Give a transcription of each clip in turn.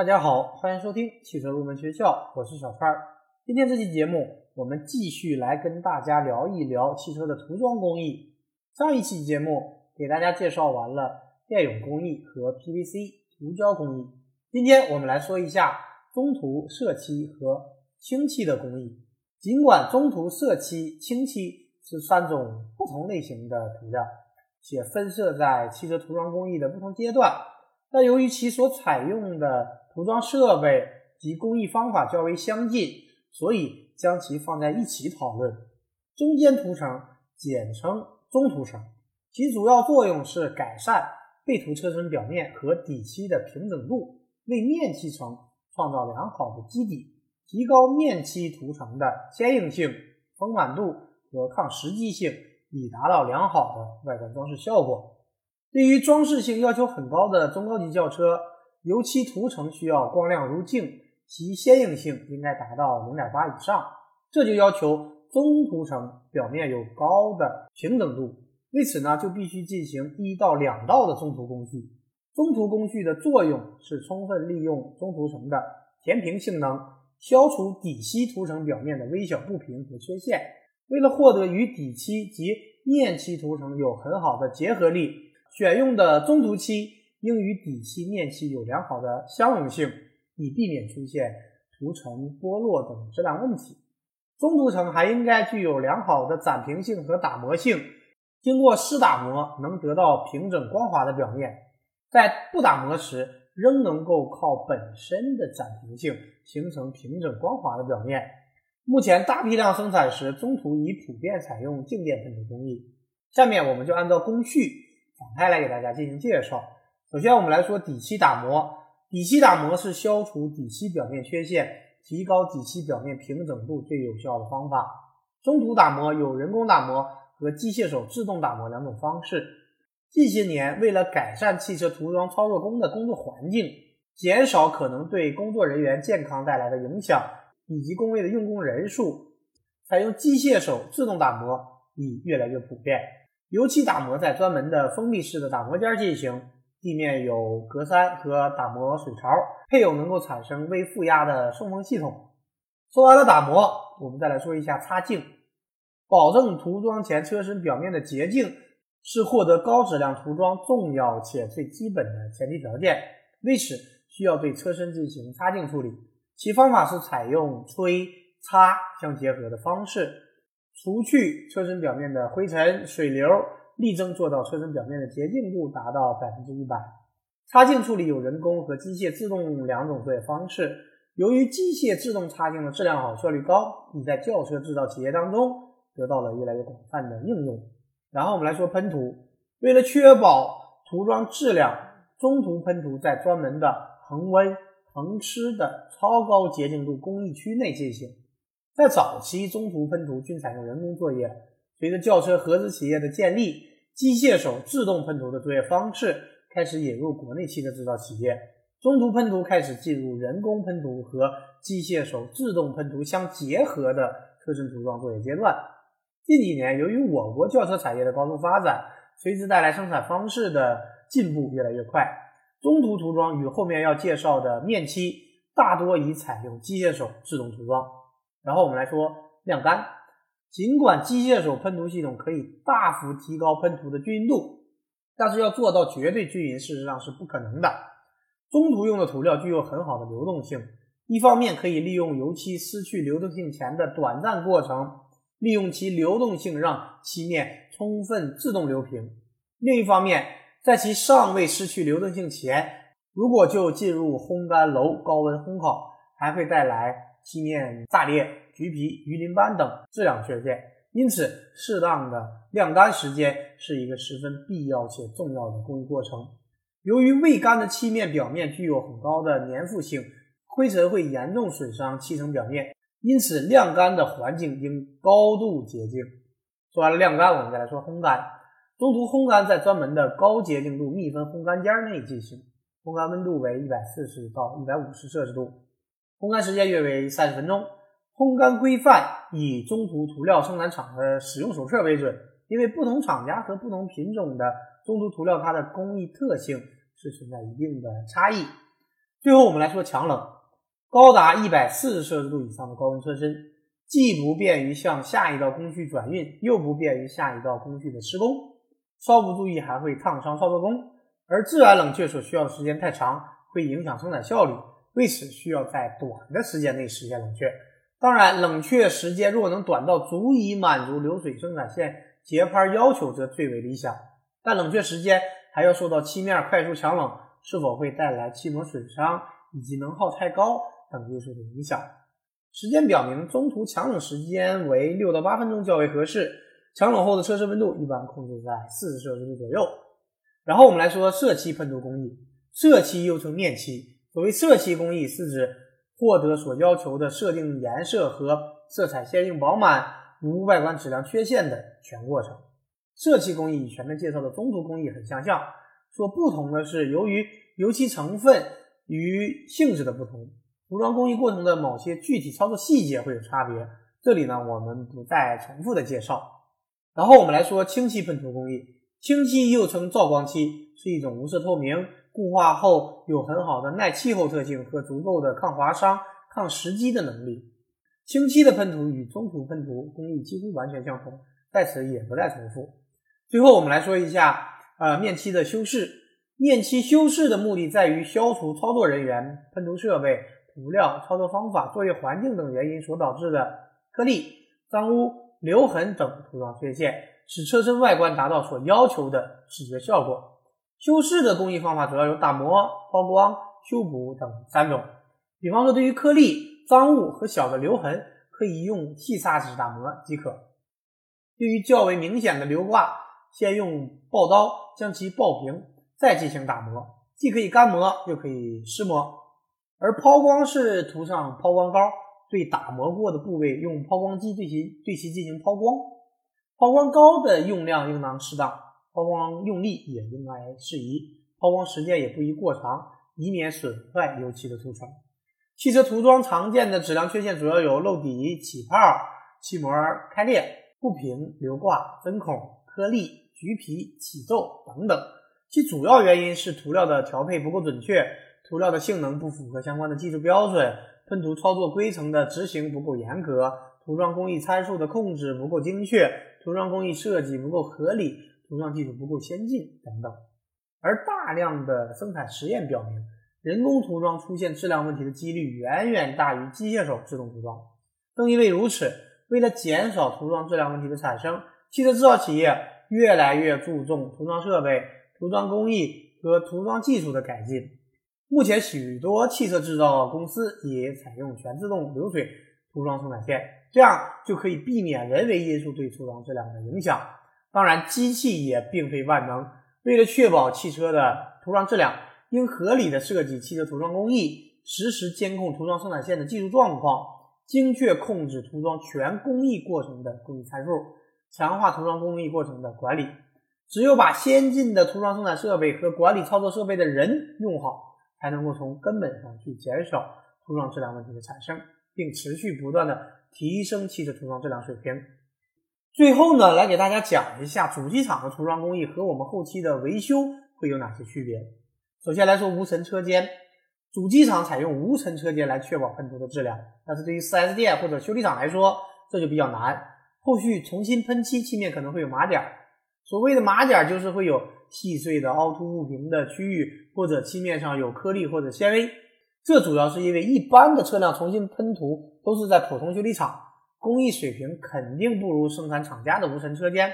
大家好，欢迎收听汽车入门学校，我是小川。今天这期节目，我们继续来跟大家聊一聊汽车的涂装工艺。上一期节目给大家介绍完了电泳工艺和 PVC 涂胶工艺，今天我们来说一下中涂、色漆和清漆的工艺。尽管中涂、色漆、清漆是三种不同类型的涂料，且分设在汽车涂装工艺的不同阶段，但由于其所采用的涂装设备及工艺方法较为相近，所以将其放在一起讨论。中间涂层简称中涂层，其主要作用是改善被涂车身表面和底漆的平整度，为面漆层创造良好的基底，提高面漆涂层的坚硬性、丰满度和抗蚀机性，以达到良好的外观装饰效果。对于装饰性要求很高的中高级轿车，油漆涂层需要光亮如镜，其鲜硬性应该达到零点八以上。这就要求中涂层表面有高的平整度。为此呢，就必须进行一到两道的中涂工序。中涂工序的作用是充分利用中涂层的填平性能，消除底漆涂层表面的微小不平和缺陷。为了获得与底漆及面漆涂层有很好的结合力，选用的中涂漆。应与底漆、面漆有良好的相容性，以避免出现涂层剥落等质量问题。中涂层还应该具有良好的展平性和打磨性，经过湿打磨能得到平整光滑的表面，在不打磨时仍能够靠本身的展平性形成平整光滑的表面。目前大批量生产时，中涂已普遍采用静电喷涂工艺。下面我们就按照工序展开来给大家进行介绍。首先，我们来说底漆打磨。底漆打磨是消除底漆表面缺陷、提高底漆表面平整度最有效的方法。中途打磨有人工打磨和机械手自动打磨两种方式。近些年，为了改善汽车涂装操作工的工作环境，减少可能对工作人员健康带来的影响，以及工位的用工人数，采用机械手自动打磨已越来越普遍。油漆打磨在专门的封闭式的打磨间进行。地面有格栅和打磨水槽，配有能够产生微负压的送风系统。说完了打磨，我们再来说一下擦净。保证涂装前车身表面的洁净，是获得高质量涂装重要且最基本的前提条件。为此，需要对车身进行擦净处理。其方法是采用吹、擦相结合的方式，除去车身表面的灰尘、水流。力争做到车身表面的洁净度达到百分之一百。擦净处理有人工和机械自动两种作业方式。由于机械自动擦净的质量好、效率高，已在轿车制造企业当中得到了越来越广泛的应用。然后我们来说喷涂。为了确保涂装质量，中涂喷涂在专门的恒温恒湿的超高洁净度工艺区内进行。在早期，中涂喷涂均采用人工作业。随着轿车合资企业的建立，机械手自动喷涂的作业方式开始引入国内汽车制造企业，中途喷涂开始进入人工喷涂和机械手自动喷涂相结合的车身涂装作业阶段。近几年，由于我国轿车产业的高速发展，随之带来生产方式的进步越来越快，中途涂装与后面要介绍的面漆大多已采用机械手自动涂装。然后我们来说晾干。尽管机械手喷涂系统可以大幅提高喷涂的均匀度，但是要做到绝对均匀，事实上是不可能的。中涂用的涂料具有很好的流动性，一方面可以利用油漆失去流动性前的短暂过程，利用其流动性让漆面充分自动流平；另一方面，在其尚未失去流动性前，如果就进入烘干楼高温烘烤，还会带来漆面炸裂。橘皮、鱼鳞斑等质量缺陷，因此适当的晾干时间是一个十分必要且重要的工艺过程。由于未干的漆面表面具有很高的粘附性，灰尘会严重损伤漆层表面，因此晾干的环境应高度洁净。说完了晾干，我们再来说烘干。中途烘干在专门的高洁净度密封烘干间内进行，烘干温度为一百四十到一百五十摄氏度，烘干时间约为三十分钟。烘干规范以中途涂料生产厂的使用手册为准，因为不同厂家和不同品种的中途涂料，它的工艺特性是存在一定的差异。最后我们来说强冷，高达一百四十摄氏度以上的高温车身，既不便于向下一道工序转运，又不便于下一道工序的施工，稍不注意还会烫伤操作工。而自然冷却所需要的时间太长，会影响生产效率，为此需要在短的时间内实现冷却。当然，冷却时间若能短到足以满足流水生产线节拍要求，则最为理想。但冷却时间还要受到漆面快速强冷是否会带来漆膜损伤以及能耗太高等因素的影响。实践表明，中途强冷时间为六到八分钟较为合适。强冷后的车身温度一般控制在四十摄氏度左右。然后我们来说色漆喷涂工艺，色漆又称面漆。所谓色漆工艺，是指获得所要求的设定颜色和色彩鲜艳饱满、无外观质量缺陷的全过程。色漆工艺与前面介绍的中涂工艺很相像，所不同的是，由于油漆成分与性质的不同，涂装工艺过程的某些具体操作细节会有差别。这里呢，我们不再重复的介绍。然后我们来说清漆喷涂工艺，清漆又称照光漆，是一种无色透明。固化后有很好的耐气候特性和足够的抗划伤、抗蚀基的能力。清漆的喷涂与中涂喷涂工艺几乎完全相同，在此也不再重复。最后我们来说一下，呃，面漆的修饰。面漆修饰的目的在于消除操作人员、喷涂设备、涂料、操作方法、作业环境等原因所导致的颗粒、脏污、留痕等涂装缺陷，使车身外观达到所要求的视觉效果。修饰的工艺方法主要有打磨、抛光、修补等三种。比方说，对于颗粒、脏物和小的留痕，可以用细砂纸打磨即可；对于较为明显的留挂，先用刨刀将其刨平，再进行打磨，既可以干磨又可以湿磨。而抛光是涂上抛光膏，对打磨过的部位用抛光机对其对其进行抛光。抛光膏的用量应当适当。抛光用力也应该适宜，抛光时间也不宜过长，以免损坏油漆的涂层。汽车涂装常见的质量缺陷主要有漏底、起泡、漆膜开裂、不平、留挂、针孔、颗粒、橘皮、起皱等等。其主要原因是涂料的调配不够准确，涂料的性能不符合相关的技术标准，喷涂操作规程的执行不够严格，涂装工艺参数的控制不够精确，涂装工艺设计不够合理。涂装技术不够先进等等，而大量的生产实验表明，人工涂装出现质量问题的几率远远大于机械手自动涂装。正因为如此，为了减少涂装质量问题的产生，汽车制造企业越来越注重涂装设备、涂装工艺和涂装技术的改进。目前，许多汽车制造公司也采用全自动流水涂装生产线，这样就可以避免人为因素对涂装质量的影响。当然，机器也并非万能。为了确保汽车的涂装质量，应合理的设计汽车涂装工艺，实时监控涂装生产线的技术状况，精确控制涂装全工艺过程的工艺参数，强化涂装工艺过程的管理。只有把先进的涂装生产设备和管理操作设备的人用好，才能够从根本上去减少涂装质量问题的产生，并持续不断的提升汽车涂装质量水平。最后呢，来给大家讲一下主机厂的涂装工艺和我们后期的维修会有哪些区别。首先来说无尘车间，主机厂采用无尘车间来确保喷涂的质量，但是对于 4S 店或者修理厂来说，这就比较难。后续重新喷漆，漆面可能会有马点儿。所谓的马点儿，就是会有细碎的凹凸不平的区域，或者漆面上有颗粒或者纤维。这主要是因为一般的车辆重新喷涂都是在普通修理厂。工艺水平肯定不如生产厂家的无尘车间，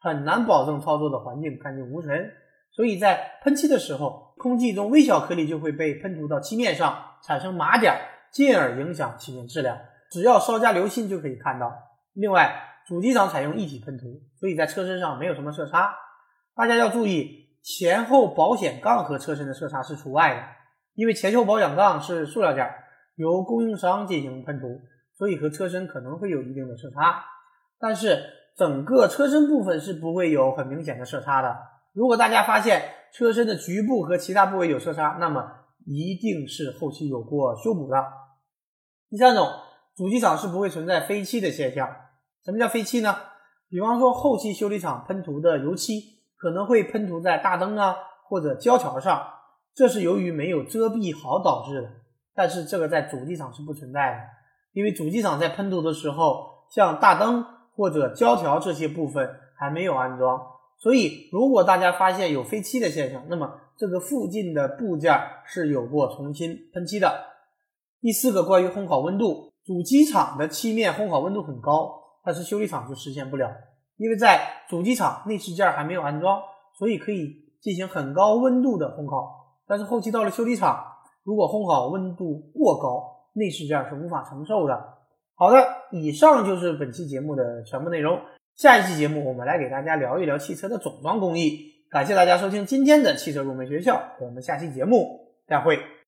很难保证操作的环境干净无尘，所以在喷漆的时候，空气中微小颗粒就会被喷涂到漆面上，产生马点，进而影响漆面质量。只要稍加留心就可以看到。另外，主机厂采用一体喷涂，所以在车身上没有什么色差。大家要注意，前后保险杠和车身的色差是除外的，因为前后保险杠是塑料件，由供应商进行喷涂。所以和车身可能会有一定的色差，但是整个车身部分是不会有很明显的色差的。如果大家发现车身的局部和其他部位有色差，那么一定是后期有过修补的。第三种，主机厂是不会存在飞漆的现象。什么叫飞漆呢？比方说后期修理厂喷涂的油漆可能会喷涂在大灯啊或者胶条上，这是由于没有遮蔽好导致的。但是这个在主机厂是不存在的，因为主机厂在喷涂的时候，像大灯或者胶条这些部分还没有安装，所以如果大家发现有飞漆的现象，那么这个附近的部件是有过重新喷漆的。第四个关于烘烤温度，主机厂的漆面烘烤温度很高，但是修理厂就实现不了，因为在主机厂内饰件还没有安装，所以可以进行很高温度的烘烤，但是后期到了修理厂。如果烘烤温度过高，内饰件是无法承受的。好的，以上就是本期节目的全部内容。下一期节目我们来给大家聊一聊汽车的总装工艺。感谢大家收听今天的汽车入门学校，我们下期节目再会。